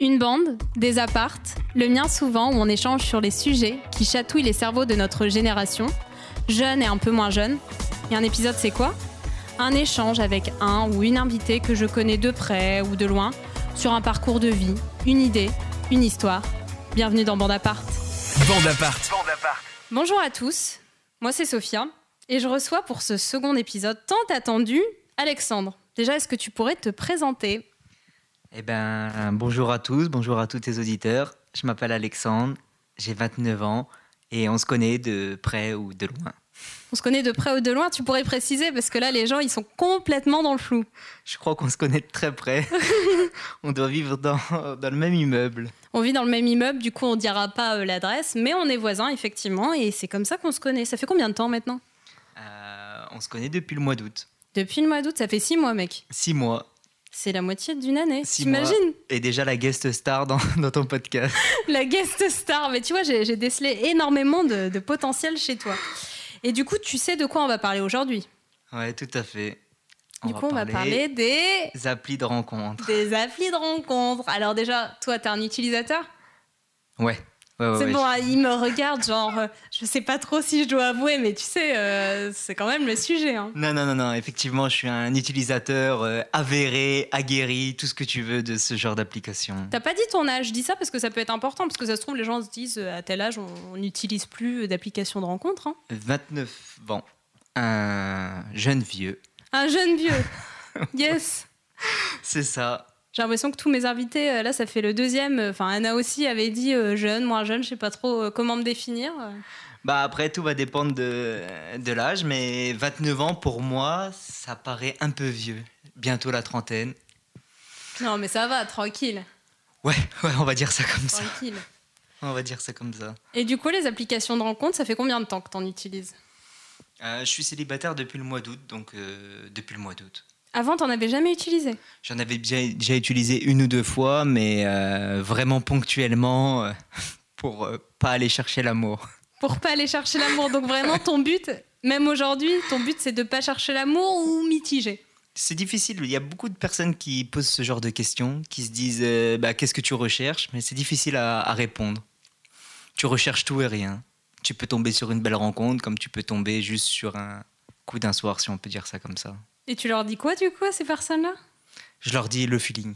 Une bande, des appartes, le mien souvent où on échange sur les sujets qui chatouillent les cerveaux de notre génération, jeunes et un peu moins jeunes. Et un épisode c'est quoi? Un échange avec un ou une invitée que je connais de près ou de loin sur un parcours de vie, une idée, une histoire. Bienvenue dans Bande Apart. Bande Apart. Bonjour à tous, moi c'est Sophia et je reçois pour ce second épisode tant attendu Alexandre. Déjà, est-ce que tu pourrais te présenter? Eh ben, bonjour à tous, bonjour à tous tes auditeurs. Je m'appelle Alexandre, j'ai 29 ans et on se connaît de près ou de loin. On se connaît de près ou de loin, tu pourrais préciser parce que là les gens ils sont complètement dans le flou. Je crois qu'on se connaît de très près. on doit vivre dans, dans le même immeuble. On vit dans le même immeuble, du coup on dira pas euh, l'adresse, mais on est voisins effectivement et c'est comme ça qu'on se connaît. Ça fait combien de temps maintenant? Euh, on se connaît depuis le mois d'août. Depuis le mois d'août, ça fait six mois mec. Six mois. C'est la moitié d'une année. T'imagines Et déjà la guest star dans, dans ton podcast. La guest star. Mais tu vois, j'ai décelé énormément de, de potentiel chez toi. Et du coup, tu sais de quoi on va parler aujourd'hui Ouais, tout à fait. Du coup, on va parler des, des applis de rencontre. des applis de rencontre. Alors déjà, toi, t'es un utilisateur? Ouais. Ouais, ouais, C'est ouais, bon, hein, il me regarde, genre, euh, je sais pas trop si je dois avouer, mais tu sais, euh, c'est quand même le sujet. hein. Non, non, non, non, effectivement, je suis un utilisateur euh, avéré, aguerri, tout ce que tu veux de ce genre d'application. T'as pas dit ton âge, je dis ça parce que ça peut être important, parce que ça se trouve, les gens se disent, à tel âge, on on n'utilise plus d'applications de rencontre. hein. 29 ans, un jeune vieux. Un jeune vieux. Yes. C'est ça. J'ai l'impression que tous mes invités, euh, là, ça fait le deuxième. Enfin, Anna aussi avait dit euh, jeune, moins jeune, je sais pas trop euh, comment me définir. Bah après, tout va dépendre de, de l'âge, mais 29 ans, pour moi, ça paraît un peu vieux. Bientôt la trentaine. Non, mais ça va, tranquille. Ouais, ouais, on va dire ça comme ça. Tranquille. On va dire ça comme ça. Et du coup, les applications de rencontre, ça fait combien de temps que t'en utilises? Euh, je suis célibataire depuis le mois d'août, donc euh, depuis le mois d'août. Avant, t'en avais jamais utilisé? J'en avais déjà, déjà utilisé une ou deux fois, mais euh, vraiment ponctuellement euh, pour euh, pas aller chercher l'amour. Pour pas aller chercher l'amour. Donc vraiment, ton but, même aujourd'hui, ton but, c'est de pas chercher l'amour ou mitigé. C'est difficile. Il y a beaucoup de personnes qui posent ce genre de questions, qui se disent euh, bah, qu'est-ce que tu recherches, mais c'est difficile à, à répondre. Tu recherches tout et rien. Tu peux tomber sur une belle rencontre, comme tu peux tomber juste sur un coup d'un soir, si on peut dire ça comme ça. Et tu leur dis quoi, du coup, à ces personnes-là? Je leur dis le feeling.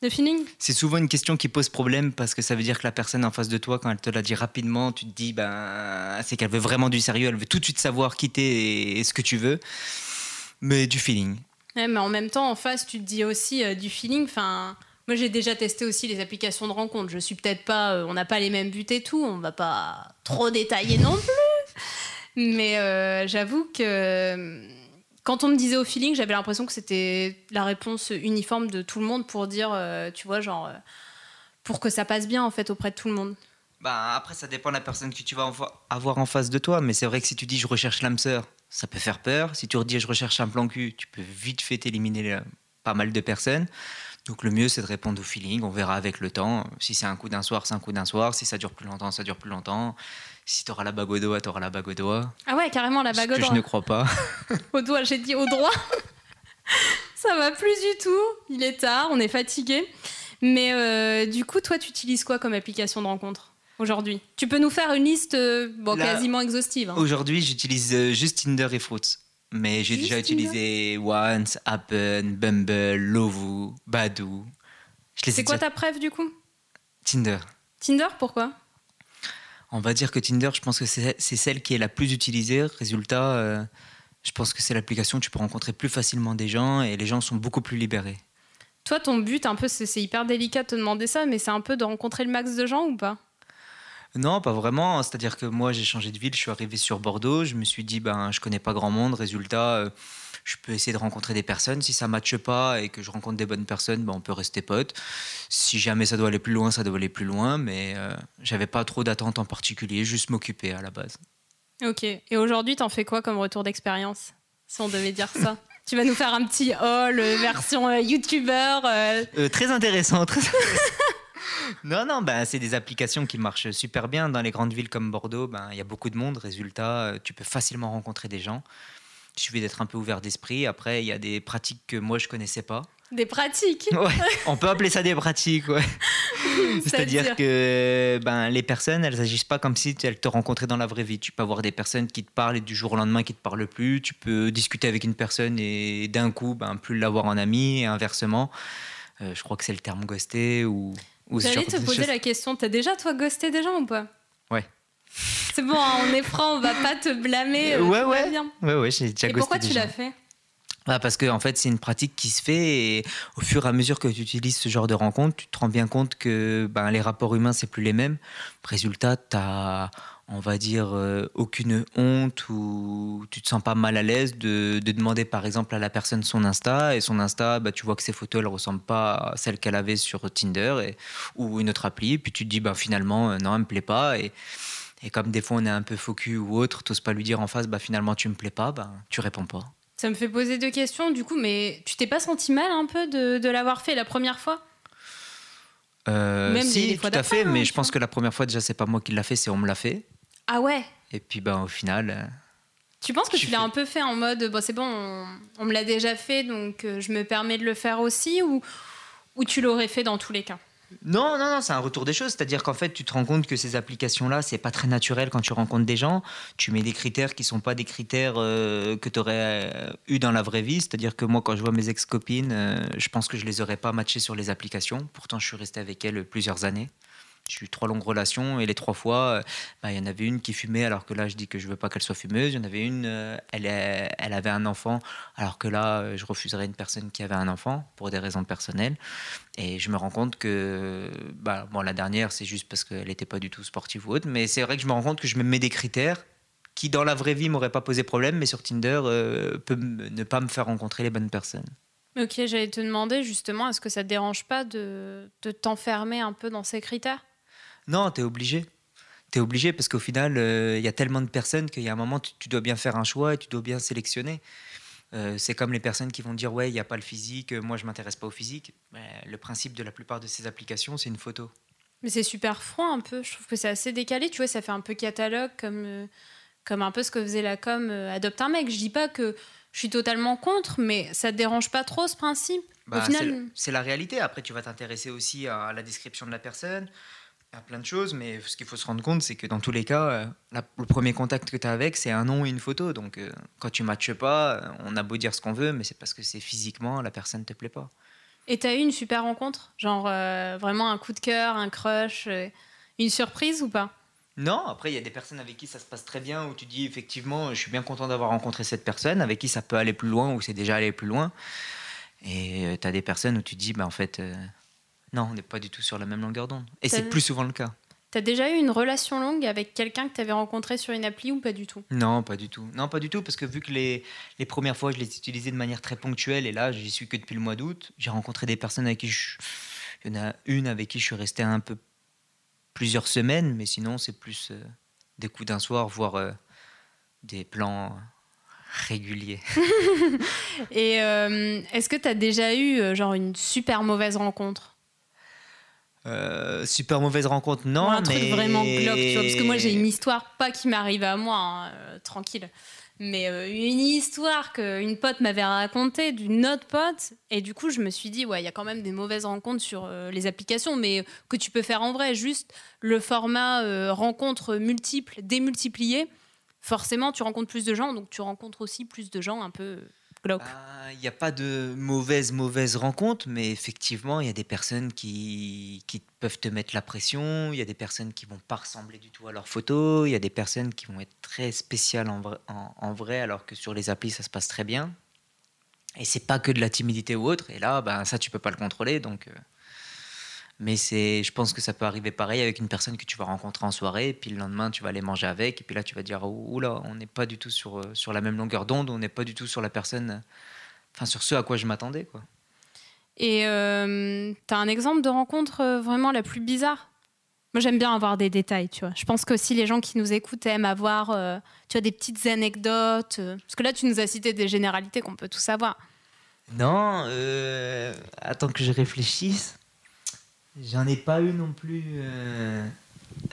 Le feeling? C'est souvent une question qui pose problème parce que ça veut dire que la personne en face de toi, quand elle te l'a dit rapidement, tu te dis ben c'est qu'elle veut vraiment du sérieux, elle veut tout de suite savoir qui t'es et, et ce que tu veux. Mais du feeling. Ouais, mais en même temps, en face, tu te dis aussi euh, du feeling. Enfin, moi, j'ai déjà testé aussi les applications de rencontre. Je suis peut-être pas, euh, on n'a pas les mêmes buts et tout. On va pas trop détailler non plus. Mais euh, j'avoue que quand on me disait au feeling, j'avais l'impression que c'était la réponse uniforme de tout le monde pour dire, euh, tu vois, genre, euh, pour que ça passe bien en fait auprès de tout le monde. Bah, après, ça dépend de la personne que tu vas avoir en face de toi. Mais c'est vrai que si tu dis je recherche l'âme sœur, ça peut faire peur. Si tu redis je recherche un plan cul, tu peux vite fait éliminer euh, pas mal de personnes. Donc le mieux, c'est de répondre au feeling. On verra avec le temps. Si c'est un coup d'un soir, c'est un coup d'un soir. Si ça dure plus longtemps, ça dure plus longtemps. Si tu auras la bague au doigt, tu auras la bague au doigt. Ah ouais, carrément la bague au que je doigt. ne crois pas. Au doigt, j'ai dit au droit. ça va plus du tout. Il est tard, on est fatigué. Mais euh, du coup, toi, tu utilises quoi comme application de rencontre aujourd'hui? Tu peux nous faire une liste euh, bon, Là- quasiment exhaustive. hein. Aujourd'hui, j'utilise euh, juste Tinder et Fruits. Mais j'ai déjà utilisé Once, Happen, Bumble, Lovoo, Badoo. C'est quoi déjà- ta préf du coup? Tinder. Tinder, pourquoi? On va dire que Tinder, je pense que c'est celle qui est la plus utilisée. Résultat, euh, je pense que c'est l'application où tu peux rencontrer plus facilement des gens et les gens sont beaucoup plus libérés. Toi, ton but, un peu, c'est hyper délicat de te demander ça, mais c'est un peu de rencontrer le max de gens ou pas? Non, pas vraiment. C'est-à-dire que moi, j'ai changé de ville, je suis arrivé sur Bordeaux, je me suis dit, ben, je connais pas grand monde. Résultat, euh, je peux essayer de rencontrer des personnes. Si ça matche pas et que je rencontre des bonnes personnes, ben, on peut rester potes. Si jamais ça doit aller plus loin, ça doit aller plus loin. Mais euh, j'avais pas trop d'attente en particulier, juste m'occuper à la base. Ok. Et aujourd'hui, t'en fais quoi comme retour d'expérience Si on devait dire ça? tu vas nous faire un petit haul euh, version euh, youtubeur. euh, Euh, très intéressant. Très non, non, ben, c'est des applications qui marchent super bien. Dans les grandes villes comme Bordeaux, ben, il y a beaucoup de monde. Résultat, euh, tu peux facilement rencontrer des gens. Il suffit d'être un peu ouvert d'esprit. Après, il y a des pratiques que moi, je connaissais pas. Des pratiques. Ouais, on peut appeler ça des pratiques, ouais. C'est-à-dire que ben, les personnes, elles agissent pas comme si elles te rencontraient dans la vraie vie. Tu peux avoir des personnes qui te parlent et du jour au lendemain qui te parlent plus. Tu peux discuter avec une personne et d'un coup, ben, plus l'avoir en ami et inversement. Euh, je crois que c'est le terme ghosté ou. Ou J'allais te poser la question. T'as déjà, toi, ghosté des gens ou pas? Ouais. C'est bon, hein, on est franc, on va pas te blâmer. euh, Ouais, ouais. bien. Ouais, ouais, j'ai déjà Et ghosté pourquoi des tu l'as fait? Bah, parce que en fait, c'est une pratique qui se fait et au fur et à mesure que tu utilises ce genre de rencontre, tu te rends bien compte que ben, les rapports humains, c'est plus les mêmes. Résultat, tu as, on va dire, euh, aucune honte ou tu te sens pas mal à l'aise de, de demander par exemple à la personne son Insta et son Insta, bah, tu vois que ses photos, elles ressemblent pas à celles qu'elle avait sur Tinder et, ou une autre appli. Puis tu te dis, bah, finalement, euh, non, elle me plaît pas. Et, et comme des fois on est un peu faux cul ou autre, t'oses pas lui dire en face, bah, finalement tu me plais pas, bah, tu réponds pas. Ça me fait poser deux questions, du coup, mais tu t'es pas senti mal un peu de, de l'avoir fait la première fois? Euh, Même si, les fois tout à fait, hein, mais je pense que la première fois, déjà, c'est pas moi qui l'a fait, c'est on me l'a fait. Ah ouais Et puis, ben, au final, euh, Tu penses que Tu tu l'as fais- un peu fait en mode, bon, c'est bon, on, on me l'a déjà fait, donc euh, je me permets de le faire aussi, ou, ou tu l'aurais fait dans tous les cas? Non, non, non, c'est un retour des choses. C'est-à-dire qu'en fait, tu te rends compte que ces applications-là, c'est pas très naturel quand tu rencontres des gens. Tu mets des critères qui sont pas des critères euh, que tu aurais eu dans la vraie vie. C'est-à-dire que moi, quand je vois mes ex-copines, euh, je pense que je les aurais pas matchées sur les applications. Pourtant, je suis resté avec elles plusieurs années. J'ai eu trois longues relations et les trois fois, euh, bah, il y en avait une qui fumait alors que là, je dis que je veux pas qu'elle soit fumeuse. Il y en avait une, euh, elle, elle avait un enfant alors que là, euh, je refuserais une personne qui avait un enfant pour des raisons personnelles. Et je me rends compte que, bah, bon, la dernière, c'est juste parce qu'elle n'était pas du tout sportive ou autre, mais c'est vrai que je me rends compte que je me mets des critères qui, dans la vraie vie, m'auraient pas posé problème, mais sur Tinder, euh, peut ne pas me faire rencontrer les bonnes personnes. Ok, j'allais te demander justement, est-ce que ça te dérange pas de, de t'enfermer un peu dans ces critères? Non, tu es obligé. Tu es obligé parce qu'au final, euh, il y a tellement de personnes qu'il y a un moment, tu, tu dois bien faire un choix et tu dois bien sélectionner. Euh, c'est comme les personnes qui vont dire ouais, il n'y a pas le physique, euh, moi je m'intéresse pas au physique. Mais le principe de la plupart de ces applications, c'est une photo. Mais c'est super froid un peu, je trouve que c'est assez décalé, tu vois, ça fait un peu catalogue comme, euh, comme un peu ce que faisait la com euh, Adopte un mec. Je dis pas que je suis totalement contre, mais ça te dérange pas trop ce principe? Bah, Au final- c'est le- c'est la réalité. Après, tu vas t'intéresser aussi à la description de la personne, à plein de choses. Mais ce qu'il faut se rendre compte, c'est que dans tous les cas, euh, la- le premier contact que tu as avec, c'est un nom et une photo. Donc, euh, quand tu matches pas, euh, on a beau dire ce qu'on veut, mais c'est parce que c'est physiquement, la personne ne te plaît pas. Et t'as eu une super rencontre? Genre euh, vraiment un coup de cœur, un crush, une surprise ou pas? Non, après, il y a des personnes avec qui ça se passe très bien, où tu dis effectivement, je suis bien content d'avoir rencontré cette personne, avec qui ça peut aller plus loin, ou c'est déjà allé plus loin. Et tu as des personnes où tu dis, bah, en fait, non, on n'est pas du tout sur la même longueur d'onde. Et c'est plus souvent le cas. T'as déjà eu une relation longue avec quelqu'un que t'avais rencontré sur une appli ou pas du tout? Non, pas du tout. Non, pas du tout, parce que vu que les, les premières fois, je les utilisais de manière très ponctuelle, et là, j'y suis que depuis le mois d'août, j'ai rencontré des personnes avec qui je... Il y en a une avec qui je suis resté un peu plusieurs semaines, mais sinon, c'est plus euh, des coups d'un soir, voire euh, des plans réguliers. Et euh, est-ce que t'as déjà eu genre une super mauvaise rencontre? Euh, super mauvaise rencontre, non, un truc vraiment glauque, tu vois Parce que moi j'ai une histoire, pas qui m'arrive à moi, hein, euh, tranquille, mais euh, une histoire qu'une pote m'avait racontée d'une autre pote, et du coup je me suis dit, ouais, il y a quand même des mauvaises rencontres sur les applications, mais que tu peux faire en vrai, juste le format rencontre multiple, démultiplié, forcément tu rencontres plus de gens, donc tu rencontres aussi plus de gens un peu. Il n'y a pas de mauvaise, mauvaise rencontre, mais effectivement, il y a des personnes qui, qui peuvent te mettre la pression, il y a des personnes qui vont pas ressembler du tout à leurs photos, il y a des personnes qui vont être très spéciales en vrai, en, en vrai, alors que sur les applis, ça se passe très bien. Et c'est pas que de la timidité ou autre, et là, ben, ça, tu peux pas le contrôler, donc... euh, Mais c'est, je pense que ça peut arriver pareil avec une personne que tu vas rencontrer en soirée, et puis le lendemain tu vas aller manger avec, et puis là tu vas dire oula, on n'est pas du tout sur, euh, sur la même longueur d'onde, on n'est pas du tout sur la personne, enfin sur ce à quoi je m'attendais quoi. Et euh, t'as un exemple de rencontre euh, vraiment la plus bizarre? Moi, j'aime bien avoir des détails, tu vois. Je pense qu'aussi les gens qui nous écoutent aiment avoir, euh, tu vois, des petites anecdotes. euh, parce que là, tu nous as cité des généralités qu'on peut tous savoir. Non, euh, attends que je réfléchisse. J'en ai pas eu non plus. euh,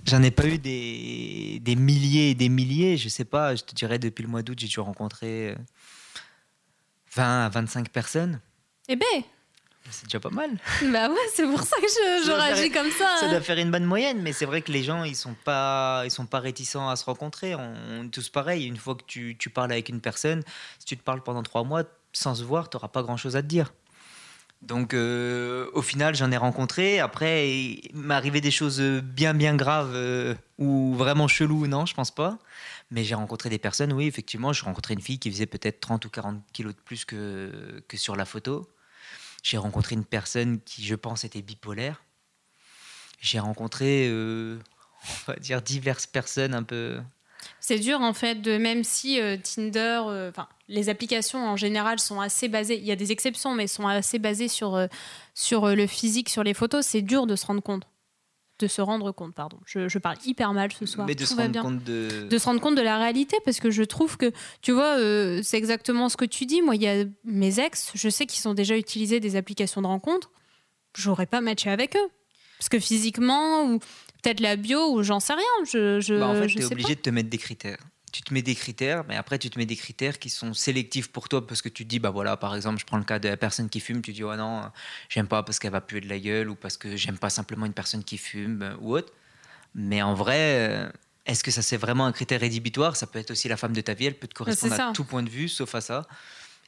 J'en ai pas eu des, des milliers et des milliers. Je sais pas, je te dirais depuis le mois d'août, j'ai dû rencontrer euh, 20 à 25 personnes. Eh ben, C'est déjà pas mal. Bah ouais, c'est pour ça que je, je Ça réagis faire- comme ça. Ça hein. doit faire une bonne moyenne, mais c'est vrai que les gens, ils sont pas, ils sont pas réticents à se rencontrer. On, on est tous pareil. Une fois que tu, tu parles avec une personne, si tu te parles pendant trois mois sans se voir, tu n'auras pas grand-chose à te dire. Donc, euh, au final, j'en ai rencontré. Après, il m'est arrivé des choses bien, bien graves euh, ou vraiment cheloues, non, je pense pas. Mais j'ai rencontré des personnes, oui, effectivement. J'ai rencontré une fille qui faisait peut-être 30 ou 40 kilos de plus que, sur la photo. J'ai rencontré une personne qui, je pense, était bipolaire. J'ai rencontré, euh, on va dire, diverses personnes un peu. C'est dur en fait, de même si euh, Tinder, euh, les applications en général sont assez basées, il y a des exceptions, mais sont assez basées sur, euh, sur le physique, sur les photos, c'est dur de se rendre compte. De se rendre compte, pardon. Je, je parle hyper mal ce soir. mais de Tout se rendre bien. compte de. de se rendre compte de la réalité parce que je trouve que tu vois c'est exactement ce que tu dis moi il y a mes ex je sais qu'ils ont déjà utilisé des applications de rencontre j'aurais pas matché avec eux parce que physiquement ou peut-être la bio ou j'en sais rien je, je, Bah, en fait, je tu es obligé de te mettre des critères. Tu te mets des critères, mais après, tu te mets des critères qui sont sélectifs pour toi parce que tu te dis, bah voilà, par exemple, je prends le cas de la personne qui fume, tu dis, oh non, j'aime pas parce qu'elle va puer de la gueule ou parce que j'aime pas simplement une personne qui fume euh, ou autre. Mais en vrai, euh, est-ce que ça c'est vraiment un critère rédhibitoire? Ça peut être aussi la femme de ta vie, elle peut te correspondre ça. à tout point de vue, sauf à ça.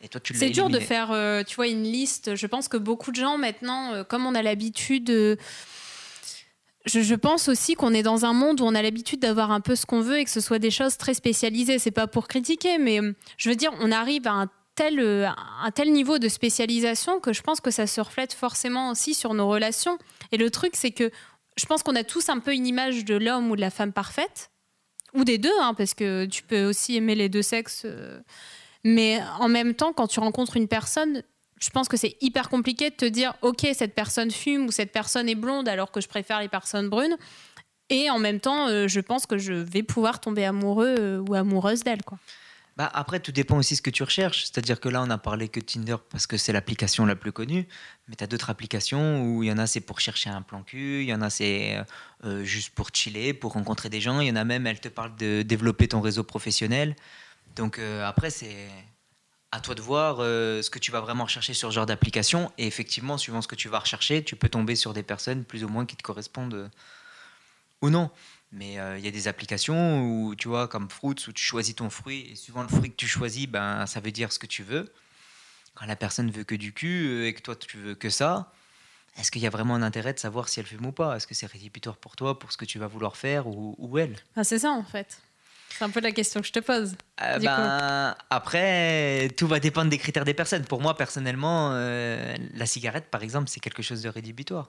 Et toi, tu l'as C'est dur de faire, euh, tu vois, une liste. Je pense que beaucoup de gens maintenant, euh, comme on a l'habitude, euh, je, pense aussi qu'on est dans un monde où on a l'habitude d'avoir un peu ce qu'on veut et que ce soit des choses très spécialisées. C'est pas pour critiquer, mais euh, je veux dire, on arrive à un tel, euh, un tel niveau de spécialisation que je pense que ça se reflète forcément aussi sur nos relations. Et le truc, c'est que je pense qu'on a tous un peu une image de l'homme ou de la femme parfaite, ou des deux, hein, parce que tu peux aussi aimer les deux sexes. euh, mais en même temps, quand tu rencontres une personne, je pense que c'est hyper compliqué de te dire, ok, cette personne fume ou cette personne est blonde alors que je préfère les personnes brunes. Et en même temps, euh, je pense que je vais pouvoir tomber amoureux euh, ou amoureuse d'elle. Quoi. Bah, après, tout dépend aussi ce que tu recherches. C'est-à-dire que là, on a parlé que Tinder parce que c'est l'application la plus connue. Mais tu as d'autres applications où il y en a, c'est pour chercher un plan cul. Il y en a, c'est euh, juste pour chiller, pour rencontrer des gens. Il y en a même, elles te parlent de développer ton réseau professionnel. Donc après, c'est à toi de voir euh, ce que tu vas vraiment rechercher sur ce genre d'application. Et effectivement, suivant ce que tu vas rechercher, tu peux tomber sur des personnes plus ou moins qui te correspondent euh, ou non. Mais euh, il y a des applications où, tu vois, comme Fruits, où tu choisis ton fruit, et suivant le fruit que tu choisis, ben, ça veut dire ce que tu veux. Quand la personne veut que du cul et que toi, tu veux que ça, est-ce qu'il y a vraiment un intérêt de savoir si elle fume ou pas? Est-ce que c'est rédhibitoire pour toi, pour ce que tu vas vouloir faire, ou, ou elle? C'est ça, en fait. C'est un peu la question que je te pose. Euh, Du ben, Après, tout va dépendre des critères des personnes. Pour moi, personnellement, euh, la cigarette, par exemple, c'est quelque chose de rédhibitoire.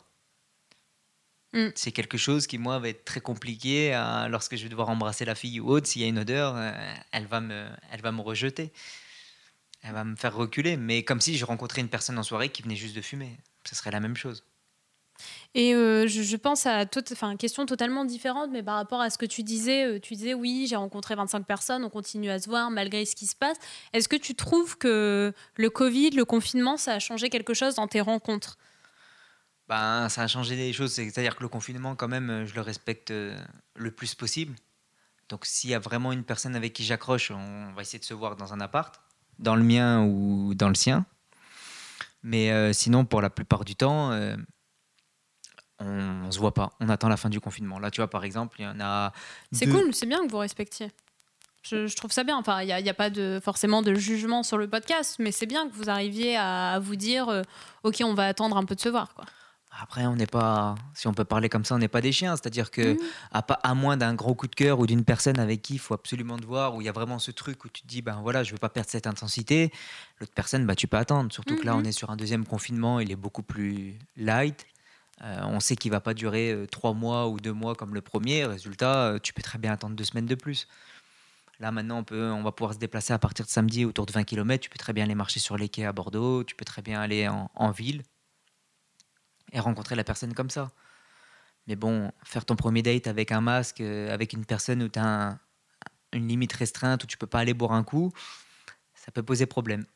Mm. C'est quelque chose qui, moi, va être très compliqué euh, lorsque je vais devoir embrasser la fille ou autre. S'il y a une odeur, euh, elle, va me, elle va me rejeter. Elle va me faire reculer. Mais comme si je rencontrais une personne en soirée qui venait juste de fumer. Ce serait la même chose. Et euh, je, pense à toute, enfin, question totalement différente, mais par rapport à ce que tu disais, euh, tu disais oui, j'ai rencontré 25 personnes, on continue à se voir malgré ce qui se passe. Est-ce que tu trouves que le Covid, le confinement, ça a changé quelque chose dans tes rencontres? Ben, ça a changé des choses. C'est-à-dire que le confinement, quand même, je le respecte euh, le plus possible. Donc, s'il y a vraiment une personne avec qui j'accroche, on va essayer de se voir dans un appart, dans le mien ou dans le sien. Mais sinon, pour la plupart du temps, on, on se voit pas. On attend la fin du confinement. Là, tu vois, par exemple, il y en a. C'est deux- cool, c'est bien que vous respectiez. Je, je trouve ça bien. Enfin, il n'y a, a pas de, forcément de jugement sur le podcast, mais c'est bien que vous arriviez à, à vous dire euh, ok, on va attendre un peu de se voir. Quoi. Après, on n'est pas, si on peut parler comme ça, on n'est pas des chiens. C'est-à-dire que, Mhm. à, pas, à moins d'un gros coup de cœur ou d'une personne avec qui il faut absolument te voir, où il y a vraiment ce truc où tu te dis, ben voilà, je veux pas perdre cette intensité. L'autre personne, bah, tu peux attendre. Surtout que là, Mhm. on est sur un deuxième confinement, il est beaucoup plus light. Euh, on sait qu'il va pas durer euh, trois mois ou deux mois comme le premier. Résultat, euh, tu peux très bien attendre deux semaines de plus. Là, maintenant, on, va pouvoir se déplacer à partir de samedi autour de 20 km. Tu peux très bien aller marcher sur les quais à Bordeaux. Tu peux très bien aller en, ville et rencontrer la personne comme ça. Mais bon, faire ton premier date avec un masque, avec une personne où tu as une limite restreinte, où tu peux pas aller boire un coup, ça peut poser problème.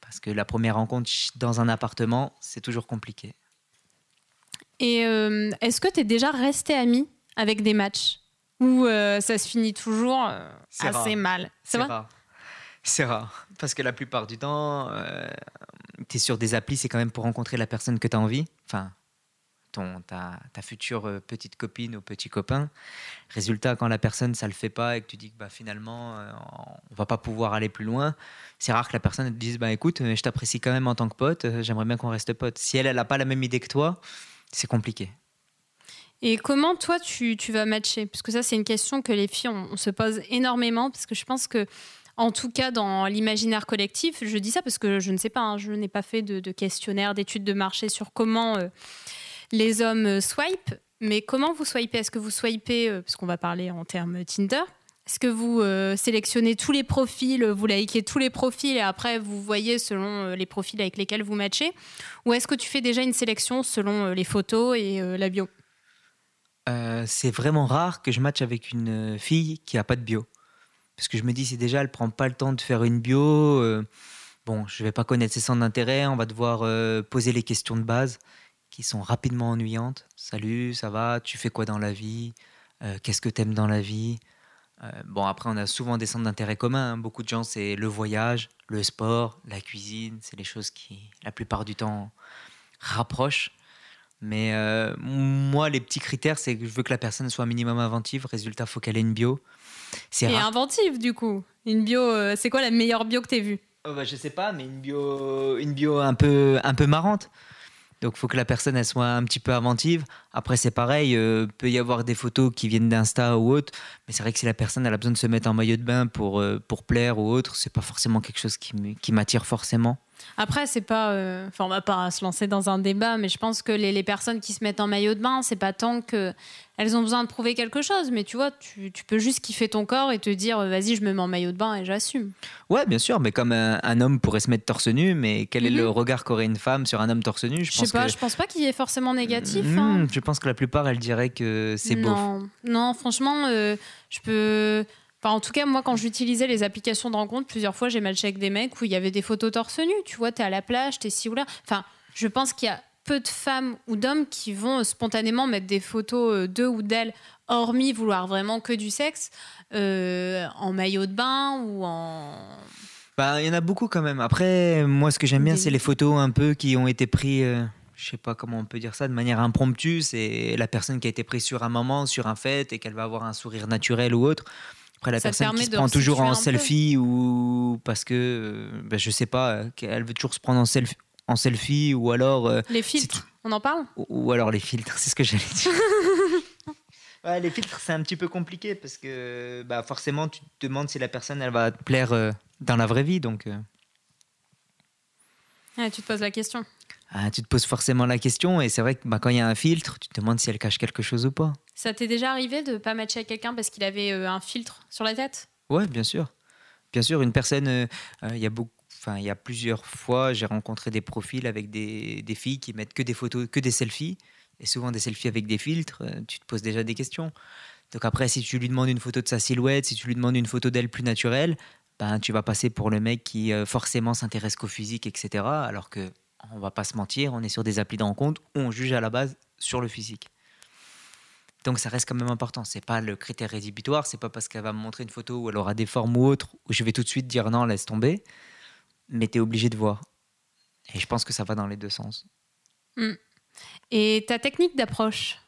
Parce que la première rencontre dans un appartement, c'est toujours compliqué. Et euh, est-ce que tu es déjà resté ami avec des matchs Ou euh, ça se finit toujours euh, assez rare. mal? C'est rare. C'est rare. Parce que la plupart du temps, tu es sur des applis, c'est quand même pour rencontrer la personne que tu as envie. Enfin, ton, ta, ta, future petite copine ou petit copain. Résultat, quand la personne, ça le fait pas et que tu dis que bah, finalement, on va pas pouvoir aller plus loin, c'est rare que la personne te dise bah, écoute, je t'apprécie quand même en tant que pote, j'aimerais bien qu'on reste pote. Si elle, elle n'a pas la même idée que toi, c'est compliqué. Et comment toi tu, tu, vas matcher? Parce que ça c'est une question que les filles on, se pose énormément parce que je pense que en tout cas dans l'imaginaire collectif, je dis ça parce que je ne sais pas, hein, je n'ai pas fait de, questionnaire, d'études de marché sur comment euh, les hommes euh, swipe, mais comment vous swipez? Est-ce que vous swipez, euh, parce qu'on va parler en termes Tinder, est-ce que vous sélectionnez tous les profils, vous likez tous les profils et après vous voyez selon les profils avec lesquels vous matchez? Ou est-ce que tu fais déjà une sélection selon les photos et la bio? Euh, c'est vraiment rare que je matche avec une fille qui a pas de bio. Parce que je me dis, si déjà elle prend pas le temps de faire une bio, euh, bon, je vais pas connaître ses centres d'intérêt, on va devoir euh, poser les questions de base qui sont rapidement ennuyantes. Salut, ça va? Tu fais quoi dans la vie? Qu'est-ce que tu aimes dans la vie? Bon, après, on a souvent des centres d'intérêt communs. Hein. Beaucoup de gens, c'est le voyage, le sport, la cuisine. C'est les choses qui, la plupart du temps, rapprochent. Mais euh, moi, les petits critères, c'est que je veux que la personne soit minimum inventive. Résultat, faut qu'elle ait une bio. C'est Et inventive, du coup. Une bio, euh, c'est quoi la meilleure bio que tu aies vue? Oh bah, Je sais pas, mais une bio, une bio un, peu, un peu marrante. Donc, il faut que la personne soit un petit peu inventive. Après, c'est pareil, euh, peut y avoir des photos qui viennent d'Insta ou autre. Mais c'est vrai que si la personne a besoin de se mettre en maillot de bain pour, pour plaire ou autre, c'est pas forcément quelque chose qui m'attire forcément. Après, c'est pas. Euh, enfin, on va pas se lancer dans un débat, mais je pense que les, personnes qui se mettent en maillot de bain, c'est pas tant que elles ont besoin de prouver quelque chose, mais tu vois, tu, peux juste kiffer ton corps et te dire, euh, vas-y, je me mets en maillot de bain et j'assume. Ouais, bien sûr, mais comme un, homme pourrait se mettre torse nu, mais quel est le mhm. regard qu'aurait une femme sur un homme torse nu? Je, sais pas, je pense pas qu'il est forcément négatif. Hmm, hein. Je pense que la plupart, elles diraient que c'est beau. Non, franchement, euh, je peux en tout cas, moi, quand j'utilisais les applications de rencontre, plusieurs fois, j'ai matché avec des mecs où il y avait des photos torse nu. Tu vois, t'es à la plage, t'es ci ou là. Enfin, je pense qu'il y a peu de femmes ou d'hommes qui vont euh, spontanément mettre des photos euh, d'eux ou d'elles, hormis vouloir vraiment que du sexe, euh, en maillot de bain ou en. Bah, il y en a beaucoup quand même. Après, moi, ce que j'aime bien, c'est les photos un peu qui ont été prises. je sais pas comment on peut dire ça, de manière impromptue. C'est la personne qui a été prise sur un moment, sur un fait, et qu'elle va avoir un sourire naturel ou autre. Après, la personne qui se prend toujours en selfie ou parce que, ben, je sais pas, elle veut toujours se prendre en selfie, en selfie ou alors. Euh, les filtres, on en parle? ou, alors les filtres, c'est ce que j'allais dire. les filtres, c'est un petit peu compliqué parce que bah, forcément, tu te demandes si la personne elle va te plaire euh, dans la vraie vie. Donc, euh. tu te poses la question. Ah, tu te poses forcément la question et c'est vrai que bah, quand il y a un filtre, tu te demandes si elle cache quelque chose ou pas. Ça t'est déjà arrivé de pas matcher avec quelqu'un parce qu'il avait euh, un filtre sur la tête? Ouais, bien sûr. Bien sûr, une personne, euh, euh, il y a beaucoup. Y a plusieurs fois, j'ai rencontré des profils avec des, des, filles qui mettent que des photos, que des selfies, et souvent des selfies avec des filtres. tu te poses déjà des questions. Donc après, si tu lui demandes une photo de sa silhouette, si tu lui demandes une photo d'elle plus naturelle, ben tu vas passer pour le mec qui forcément s'intéresse qu'au physique, etc. Alors que on va pas se mentir, on est sur des applis de rencontre où on juge à la base sur le physique. Donc ça reste quand même important. C'est pas le critère rédhibitoire. C'est pas parce qu'elle va me montrer une photo où elle aura des formes ou autres où je vais tout de suite dire non, laisse tomber. Mais tu es obligé de voir. Et je pense que ça va dans les deux sens. Hmm. Et ta technique d'approche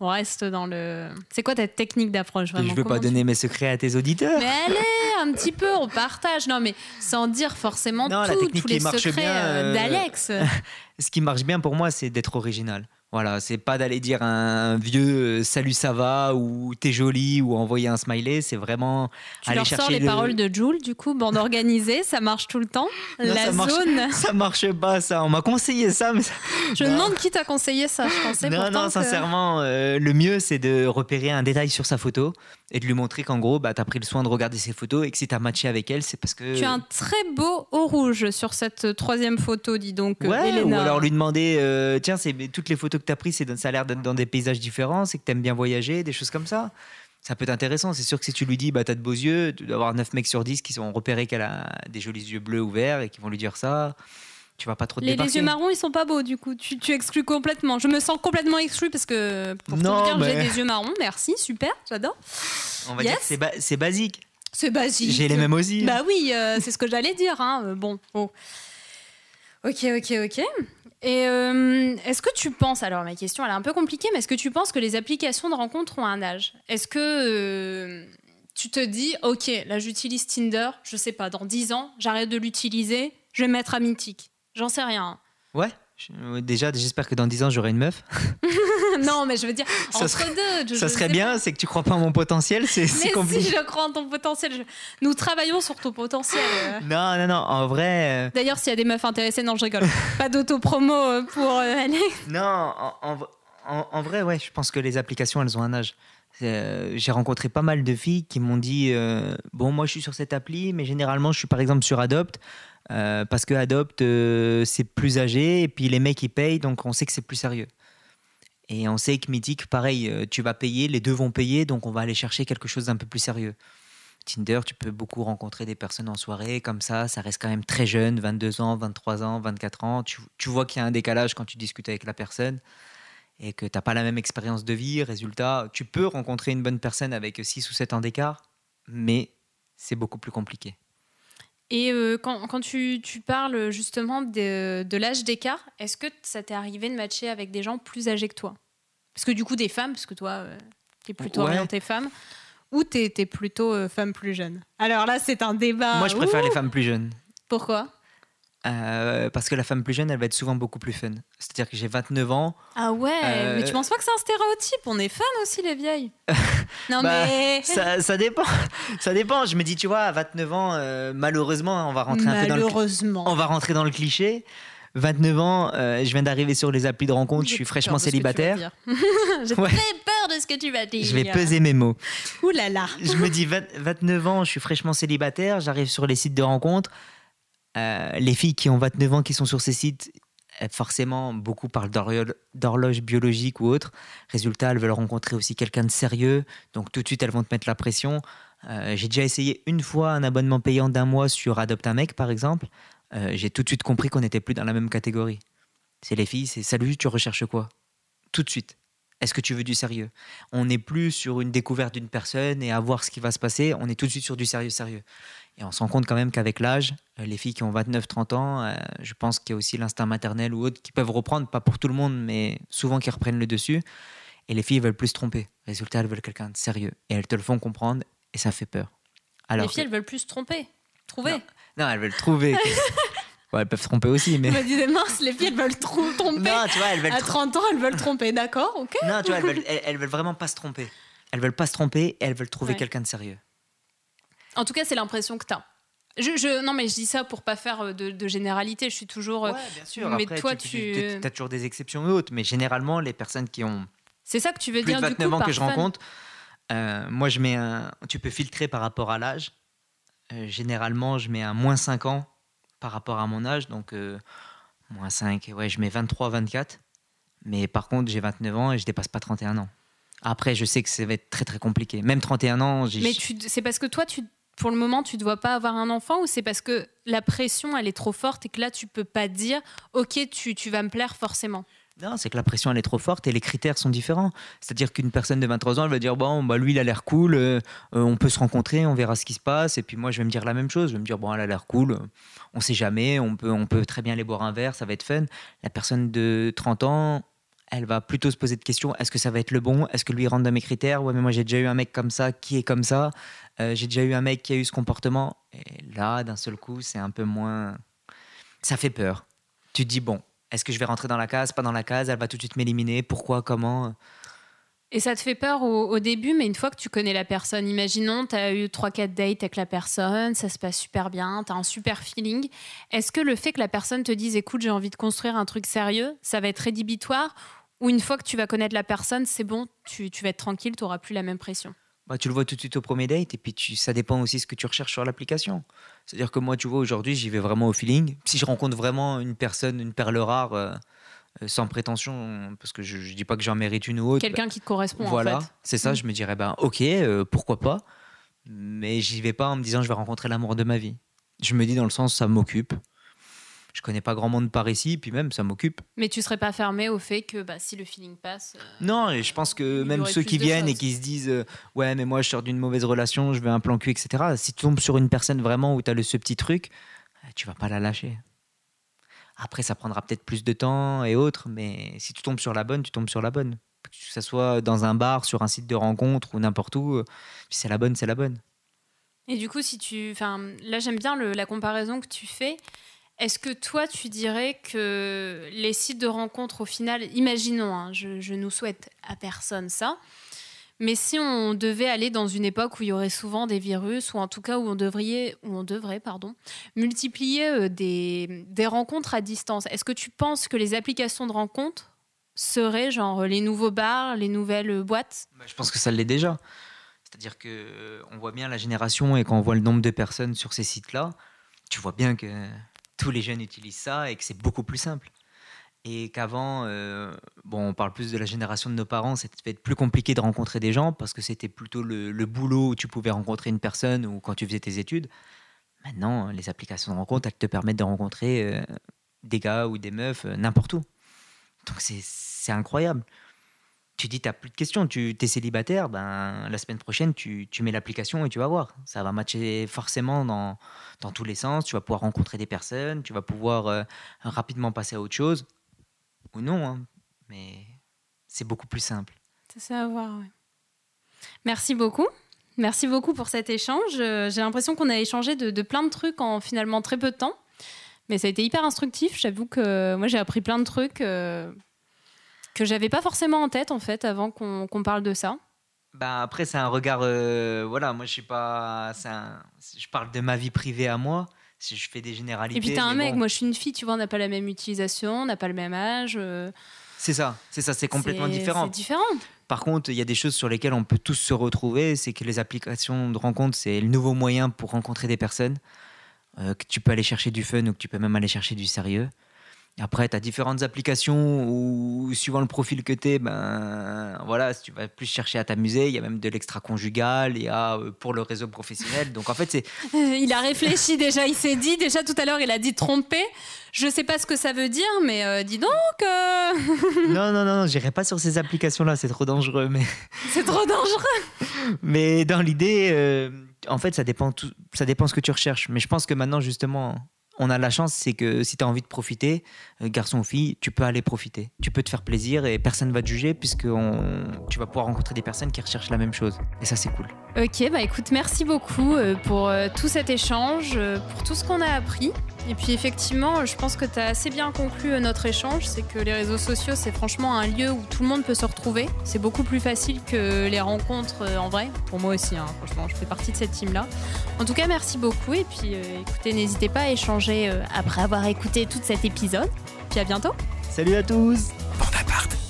on reste dans le. C'est quoi ta technique d'approche vraiment? Je veux pas donner mes secrets à tes auditeurs. Mais allez, un petit peu, on partage. Non, mais sans dire forcément tout, tous les secrets euh, euh, d'Alex. Ce qui marche bien pour moi, c'est d'être original. Voilà, c'est pas d'aller dire un vieux euh, salut ça va ou t'es joli ou envoyer un smiley, c'est vraiment tu aller leur chercher sors les paroles de Jules du coup bande organisée, ça marche tout le temps. la ça zone, marche, ça marche pas ça. On m'a conseillé ça, mais je me demande qui t'a conseillé ça. Je pensais non non sincèrement, euh, le mieux c'est de repérer un détail sur sa photo et de lui montrer qu'en gros bah t'as pris le soin de regarder ses photos et que si t'as matché avec elle, c'est parce que tu as un très beau haut rouge sur cette troisième photo, dis donc. Ouais, ou alors lui demander euh, tiens c'est toutes les photos que tu as pris, c'est ça a l'air d'être dans des paysages différents, c'est que tu aimes bien voyager, des choses comme ça. Ça peut être intéressant. C'est sûr que si tu lui dis, bah, tu as de beaux yeux, tu dois avoir 9 mecs sur 10 qui sont repérés qu'elle a des jolis yeux bleus ou verts et qui vont lui dire ça. Tu vas pas trop te les, les, yeux marrons, ils sont pas beaux du coup. Tu, tu, exclus complètement. Je me sens complètement exclue parce que pour non, tout dire, j'ai des yeux marrons. Merci, super, j'adore. On va dire que c'est, basique. C'est basique. J'ai les mêmes aussi. Bah oui, euh, c'est ce que j'allais dire. Hein. Euh, bon, oh. Ok, ok, ok. Et euh, est-ce que tu penses, alors ma question elle est un peu compliquée, mais est-ce que tu penses que les applications de rencontre ont un âge? Est-ce que euh, tu te dis, ok, là j'utilise Tinder, je sais pas, dans 10 ans, j'arrête de l'utiliser, je vais me mettre à Mythique? J'en sais rien. Ouais. Déjà, j'espère que dans 10 ans, j'aurai une meuf. non, mais je veux dire, Ça entre serait- deux. je- Ça je serait bien, c'est que tu crois pas en mon potentiel, c'est compliqué. si je crois en ton potentiel, je- nous travaillons sur ton potentiel. euh. Non, non, non, en vrai. euh, D'ailleurs, s'il y a des meufs intéressées, non, je rigole. Pas d'auto-promo euh, pour euh, aller. Non, en- en vrai, ouais, je pense que les applications, elles ont un âge. Euh, J'ai rencontré pas mal de filles qui m'ont dit euh, Bon, moi, je suis sur cette appli, mais généralement, je suis par exemple sur Adopt. euh, parce que Adopt, c'est plus âgé, et puis les mecs, ils payent, donc on sait que c'est plus sérieux. Et on sait que Mythique, pareil, tu vas payer, les deux vont payer, donc on va aller chercher quelque chose d'un peu plus sérieux. Tinder, tu peux beaucoup rencontrer des personnes en soirée, comme ça, ça reste quand même très jeune, 22 ans, 23 ans, 24 ans. Tu, tu vois qu'il y a un décalage quand tu discutes avec la personne et que tu n'as pas la même expérience de vie. Résultat, tu peux rencontrer une bonne personne avec 6 ou 7 ans d'écart, mais c'est beaucoup plus compliqué. Et euh, quand, quand tu, tu parles justement de, de l'âge d'écart, est-ce que ça t'est arrivé de matcher avec des gens plus âgés que toi? Parce que du coup, des femmes, parce que toi, tu es plutôt Ouais. orientée femme, ou tu es, plutôt euh, femme plus jeune? Alors là, c'est un débat. Moi, je préfère Ouh les femmes plus jeunes. Pourquoi? Euh, parce que la femme plus jeune, elle va être souvent beaucoup plus fun. C'est-à-dire que j'ai 29 ans. Ah ouais, Euh, mais tu penses pas que c'est un stéréotype? On est fans aussi, les vieilles. non Bah, mais. Ça, ça dépend. Ça dépend. Je me dis, tu vois, à 29 ans, euh, malheureusement, on va rentrer un peu dans le, on va rentrer dans le cliché. 29 ans, je viens d'arriver sur les applis de rencontre, je suis fraîchement célibataire. J'ai Ouais. très peur de ce que tu vas dire. Je vais peser mes mots. Ouh là là. Je me dis 20 29 ans, je suis fraîchement célibataire, j'arrive sur les sites de rencontre. Euh, les filles qui ont 29 ans qui sont sur ces sites, euh, forcément, beaucoup parlent d'horlo- d'horloge biologique ou autre. Résultat, elles veulent rencontrer aussi quelqu'un de sérieux. Donc tout de suite, elles vont te mettre la pression. Euh, J'ai déjà essayé une fois un abonnement payant d'un mois sur Adopte un mec, par exemple. J'ai tout de suite compris qu'on n'était plus dans la même catégorie. C'est les filles, c'est salut, tu recherches quoi? Tout de suite. Est-ce que tu veux du sérieux? On n'est plus sur une découverte d'une personne et à voir ce qui va se passer. On est tout de suite sur du sérieux, sérieux. Et on se rend compte quand même qu'avec l'âge, euh, les filles qui ont 29-30 ans, euh, je pense qu'il y a aussi l'instinct maternel ou autre qui peuvent reprendre, pas pour tout le monde, mais souvent qui reprennent le dessus. Et les filles veulent plus se tromper. Résultat, elles veulent quelqu'un de sérieux. Et elles te le font comprendre et ça fait peur. Alors les filles, que- elles veulent plus se tromper. Trouver. Non, elles veulent trouver. Ouais, elles peuvent tromper aussi, mais. Je me disais, mince, les filles, elles veulent trop tromper. Non, tu vois, elles veulent à tr- 30 ans, elles veulent tromper, d'accord, ok. Non, tu vois, elles veulent, elles, elles veulent vraiment pas se tromper. Elles veulent pas se tromper et elles veulent trouver Ouais. quelqu'un de sérieux. En tout cas, c'est l'impression que tu as. Je, je- non, mais je dis ça pour pas faire euh, de, de généralité. Je suis toujours. euh, bien sûr. mais Après, toi, tu, tu- as toujours des exceptions et autres, mais généralement, les personnes qui ont C'est ça que tu veux plus dire de du 29 coup ans que je rencontre, euh, moi, je mets un. Tu peux filtrer par rapport à l'âge. Euh, généralement, je mets un moins 5 ans par rapport à mon âge, donc euh, moins 5, ouais, je mets 23, 24. Mais par contre, j'ai 29 ans et je dépasse pas 31 ans. Après, je sais que ça va être très très compliqué. Même 31 ans, j'ai. Mais tu- c'est parce que toi, tu, pour le moment, tu ne dois pas avoir un enfant ou c'est parce que la pression, elle est trop forte et que là, tu peux pas dire, ok, tu, tu vas me plaire forcément? Non, c'est que la pression elle est trop forte et les critères sont différents. C'est-à-dire qu'une personne de 23 ans, elle va dire bon, bah lui il a l'air cool, euh, euh, on peut se rencontrer, on verra ce qui se passe. Et puis moi je vais me dire la même chose, je vais me dire bon, elle a l'air cool, euh, on sait jamais, on peut, on peut très bien aller boire un verre, ça va être fun. La personne de 30 ans, elle va plutôt se poser de questions est-ce que ça va être le bon? Est-ce que lui rentre dans mes critères? Ouais, mais moi j'ai déjà eu un mec comme ça qui est comme ça. Euh, j'ai déjà eu un mec qui a eu ce comportement. Et là, d'un seul coup, c'est un peu moins. Ça fait peur. Tu te dis bon, est-ce que je vais rentrer dans la case, pas dans la case Elle va tout de suite m'éliminer. Pourquoi? Comment? Et ça te fait peur au, début, mais une fois que tu connais la personne, imaginons, tu as eu 3-4 dates avec la personne, ça se passe super bien, tu as un super feeling. Est-ce que le fait que la personne te dise, écoute, j'ai envie de construire un truc sérieux, ça va être rédhibitoire? Ou une fois que tu vas connaître la personne, c'est bon, tu, tu vas être tranquille, tu n'auras plus la même pression? Bah, Tu le vois tout de suite au premier date. Et puis tu, ça dépend aussi ce que tu recherches sur l'application. C'est-à-dire que moi, tu vois, aujourd'hui, j'y vais vraiment au feeling. Si je rencontre vraiment une personne, une perle rare, euh, euh, sans prétention, parce que je ne dis pas que j'en mérite une ou autre. Quelqu'un qui te correspond, voilà, en fait. c'est ça. Mm. Je me dirais, ben, ok, euh, pourquoi pas. Mais j'y vais pas en me disant, je vais rencontrer l'amour de ma vie. Je me dis dans le sens, ça m'occupe. Je connais pas grand monde par ici, puis même, ça m'occupe. Mais tu serais pas fermé au fait que bah, si le feeling passe. euh, Non, et je pense que même ceux qui viennent et qui se disent euh, Ouais, mais moi je sors d'une mauvaise relation, je veux un plan cul, etc. Si tu tombes sur une personne vraiment où tu as le, ce petit truc, euh, tu vas pas la lâcher. Après, ça prendra peut-être plus de temps et autres, mais si tu tombes sur la bonne, tu tombes sur la bonne. Que ce soit dans un bar, sur un site de rencontre ou n'importe où, si c'est la bonne, c'est la bonne. Et du coup, si tu, enfin, là j'aime bien le, la comparaison que tu fais. Est-ce que toi, tu dirais que les sites de rencontres, au final, imaginons, hein, je, je nous souhaite à personne ça, mais si on devait aller dans une époque où il y aurait souvent des virus, ou en tout cas où on devrait, où on devrait pardon, multiplier euh, des, des rencontres à distance, est-ce que tu penses que les applications de rencontres seraient genre les nouveaux bars, les nouvelles boîtes? Bah, Je pense que ça l'est déjà. C'est-à-dire que euh, on voit bien la génération et quand on voit le nombre de personnes sur ces sites-là, tu vois bien que tous les jeunes utilisent ça et que c'est beaucoup plus simple. Et qu'avant, euh, bon, on parle plus de la génération de nos parents, c'était plus compliqué de rencontrer des gens parce que c'était plutôt le, boulot où tu pouvais rencontrer une personne ou quand tu faisais tes études. Maintenant, les applications de rencontre, elles te permettent de rencontrer euh, des gars ou des meufs euh, n'importe où. Donc c'est incroyable. Tu dis, tu n'as plus de questions, tu es célibataire, ben, la semaine prochaine, tu, tu mets l'application et tu vas voir. Ça va matcher forcément dans, dans tous les sens. Tu vas pouvoir rencontrer des personnes, tu vas pouvoir euh, rapidement passer à autre chose. Ou non, hein, mais c'est beaucoup plus simple. C'est à voir, ouais. Merci beaucoup. Merci beaucoup pour cet échange. Euh, J'ai l'impression qu'on a échangé de, de plein de trucs en finalement très peu de temps. Mais ça a été hyper instructif. J'avoue que moi, j'ai appris plein de trucs euh, que j'avais pas forcément en tête, en fait, avant qu'on qu'on parle de ça. Ben, après, c'est un regard. euh, voilà, moi, je suis pas. un- je parle de ma vie privée à moi. Si je fais des généralités. Et puis, t'es un mec, bon, moi, je suis une fille, tu vois, on n'a pas la même utilisation, on n'a pas le même âge. euh, C'est ça, c'est ça, c'est complètement différent. C'est différent. Par contre, il y a des choses sur lesquelles on peut tous se retrouver. C'est que les applications de rencontre, c'est le nouveau moyen pour rencontrer des personnes. euh, que tu peux aller chercher du fun ou que tu peux même aller chercher du sérieux. Après, tu as différentes applications où, suivant le profil que tu es, ben, voilà, si tu vas plus chercher à t'amuser, il y a même de l'extra-conjugal, il y a euh, pour le réseau professionnel. Donc en fait, c'est Il a réfléchi déjà, il s'est dit, déjà tout à l'heure, il a dit tromper. Je sais pas ce que ça veut dire, mais euh, dis donc, euh, non, non, non, non, j'irai pas sur ces applications-là, c'est trop dangereux. Mais, c'est trop dangereux. mais dans l'idée, euh, en fait, ça dépend, tout, ça dépend ce que tu recherches. Mais je pense que maintenant, justement, on a la chance, c'est que si tu as envie de profiter, euh, garçon ou fille, tu peux aller profiter. Tu peux te faire plaisir et personne va te juger puisque tu vas pouvoir rencontrer des personnes qui recherchent la même chose. Et ça, c'est cool. Ok, bah écoute, merci beaucoup euh, pour euh, tout cet échange, pour tout ce qu'on a appris. Et puis effectivement, je pense que tu as assez bien conclu notre échange, c'est que les réseaux sociaux, c'est franchement un lieu où tout le monde peut se retrouver. C'est beaucoup plus facile que les rencontres en vrai. Pour moi aussi, hein, franchement, je fais partie de cette team-là. En tout cas, merci beaucoup. Et puis écoutez, n'hésitez pas à échanger euh, après avoir écouté tout cet épisode. Puis à bientôt. Salut à tous. Bon appart.